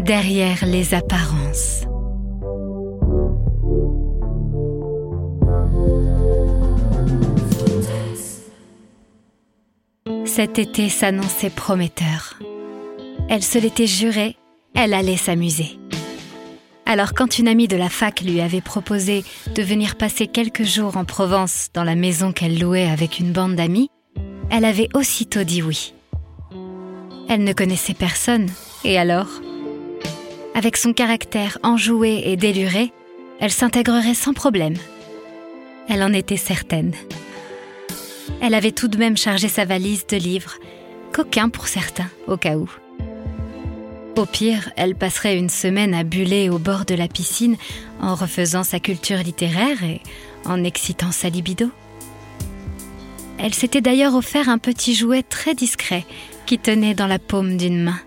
derrière les apparences. Cet été s'annonçait prometteur. Elle se l'était juré, elle allait s'amuser. Alors quand une amie de la fac lui avait proposé de venir passer quelques jours en Provence dans la maison qu'elle louait avec une bande d'amis, elle avait aussitôt dit oui. Elle ne connaissait personne, et alors? Avec son caractère enjoué et déluré, elle s'intégrerait sans problème. Elle en était certaine. Elle avait tout de même chargé sa valise de livres, qu'aucun pour certains, au cas où. Au pire, elle passerait une semaine à buller au bord de la piscine en refaisant sa culture littéraire et en excitant sa libido. Elle s'était d'ailleurs offert un petit jouet très discret qui tenait dans la paume d'une main.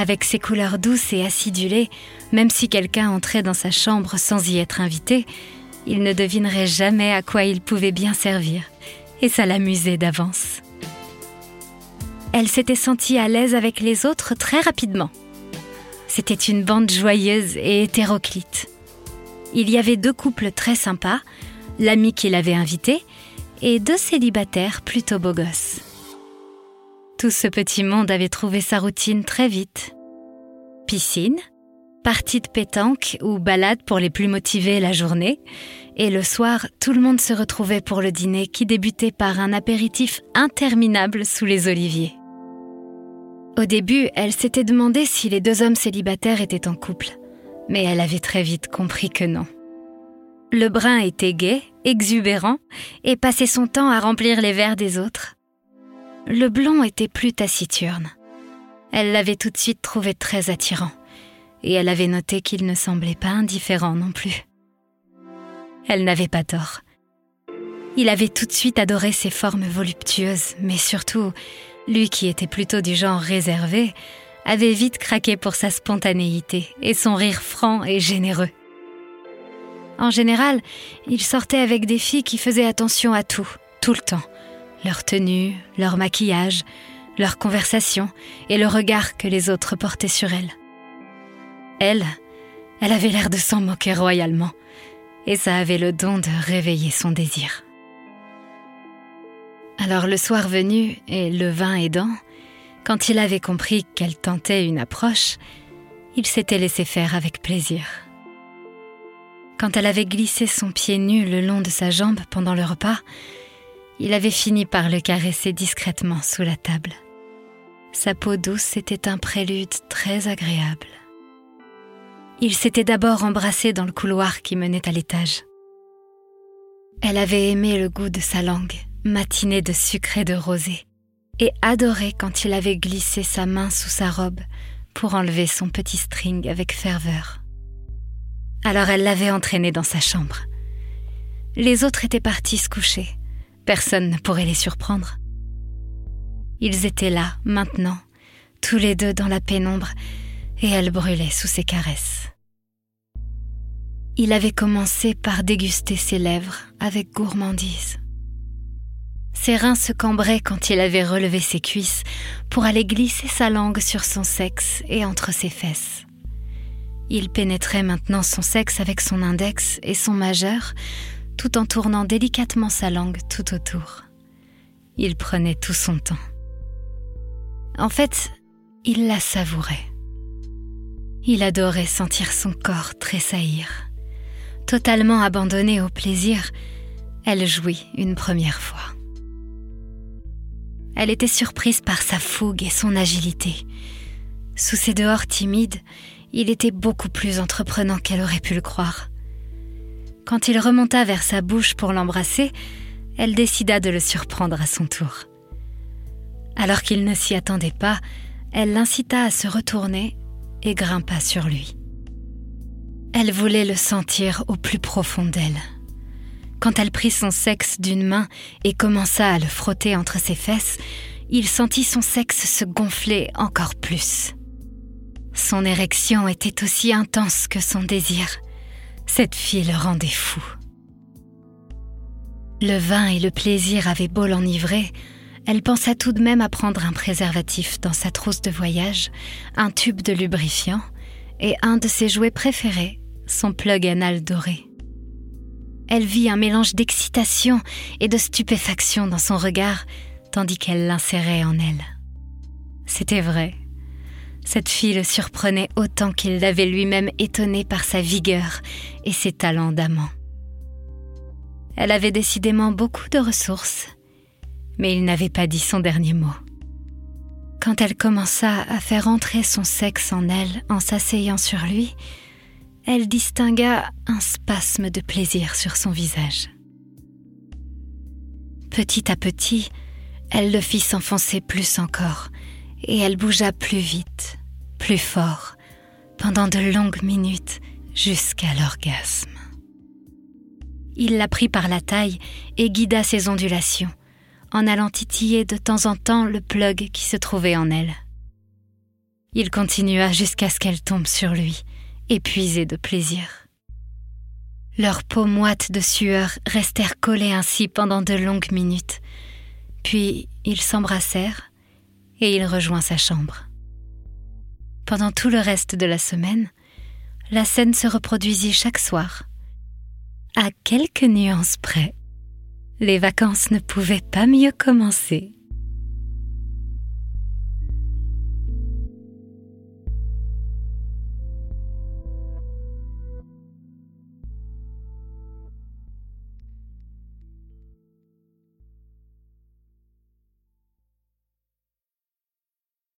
Avec ses couleurs douces et acidulées, même si quelqu'un entrait dans sa chambre sans y être invité, il ne devinerait jamais à quoi il pouvait bien servir, et ça l'amusait d'avance. Elle s'était sentie à l'aise avec les autres très rapidement. C'était une bande joyeuse et hétéroclite. Il y avait deux couples très sympas, l'ami qui l'avait invité, et deux célibataires plutôt beaux gosses. Tout ce petit monde avait trouvé sa routine très vite. Piscine, partie de pétanque ou balade pour les plus motivés la journée, et le soir, tout le monde se retrouvait pour le dîner qui débutait par un apéritif interminable sous les oliviers. Au début, elle s'était demandé si les deux hommes célibataires étaient en couple, mais elle avait très vite compris que non. Le brun était gai, exubérant, et passait son temps à remplir les verres des autres. Le blond était plus taciturne. Elle l'avait tout de suite trouvé très attirant, et elle avait noté qu'il ne semblait pas indifférent non plus. Elle n'avait pas tort. Il avait tout de suite adoré ses formes voluptueuses, mais surtout, lui qui était plutôt du genre réservé, avait vite craqué pour sa spontanéité et son rire franc et généreux. En général, il sortait avec des filles qui faisaient attention à tout, tout le temps. Leur tenue, leur maquillage, leur conversation et le regard que les autres portaient sur elle. Elle, elle avait l'air de s'en moquer royalement, et ça avait le don de réveiller son désir. Alors le soir venu, et le vin aidant, quand il avait compris qu'elle tentait une approche, il s'était laissé faire avec plaisir. Quand elle avait glissé son pied nu le long de sa jambe pendant le repas, il avait fini par le caresser discrètement sous la table. Sa peau douce était un prélude très agréable. Il s'était d'abord embrassé dans le couloir qui menait à l'étage. Elle avait aimé le goût de sa langue, matinée de sucre et de rosée, et adoré quand il avait glissé sa main sous sa robe pour enlever son petit string avec ferveur. Alors elle l'avait entraîné dans sa chambre. Les autres étaient partis se coucher. Personne ne pourrait les surprendre. Ils étaient là, maintenant, tous les deux dans la pénombre, et elle brûlait sous ses caresses. Il avait commencé par déguster ses lèvres avec gourmandise. Ses reins se cambraient quand il avait relevé ses cuisses pour aller glisser sa langue sur son sexe et entre ses fesses. Il pénétrait maintenant son sexe avec son index et son majeur, tout en tournant délicatement sa langue tout autour. Il prenait tout son temps. En fait, il la savourait. Il adorait sentir son corps tressaillir. Totalement abandonnée au plaisir, elle jouit une première fois. Elle était surprise par sa fougue et son agilité. Sous ses dehors timides, il était beaucoup plus entreprenant qu'elle aurait pu le croire. Quand il remonta vers sa bouche pour l'embrasser, elle décida de le surprendre à son tour. Alors qu'il ne s'y attendait pas, elle l'incita à se retourner et grimpa sur lui. Elle voulait le sentir au plus profond d'elle. Quand elle prit son sexe d'une main et commença à le frotter entre ses fesses, il sentit son sexe se gonfler encore plus. Son érection était aussi intense que son désir. Cette fille le rendait fou. Le vin et le plaisir avaient beau l'enivrer, elle pensa tout de même à prendre un préservatif dans sa trousse de voyage, un tube de lubrifiant et un de ses jouets préférés, son plug anal doré. Elle vit un mélange d'excitation et de stupéfaction dans son regard, tandis qu'elle l'insérait en elle. C'était vrai. Cette fille le surprenait autant qu'il l'avait lui-même étonné par sa vigueur et ses talents d'amant. Elle avait décidément beaucoup de ressources, mais il n'avait pas dit son dernier mot. Quand elle commença à faire entrer son sexe en elle en s'asseyant sur lui, elle distingua un spasme de plaisir sur son visage. Petit à petit, elle le fit s'enfoncer plus encore, et elle bougea plus vite, plus fort, pendant de longues minutes jusqu'à l'orgasme. Il la prit par la taille et guida ses ondulations, en allant titiller de temps en temps le plug qui se trouvait en elle. Il continua jusqu'à ce qu'elle tombe sur lui, épuisés de plaisir. Leurs peaux moites de sueur restèrent collées ainsi pendant de longues minutes, puis ils s'embrassèrent et il rejoint sa chambre. Pendant tout le reste de la semaine, la scène se reproduisit chaque soir. À quelques nuances près, les vacances ne pouvaient pas mieux commencer.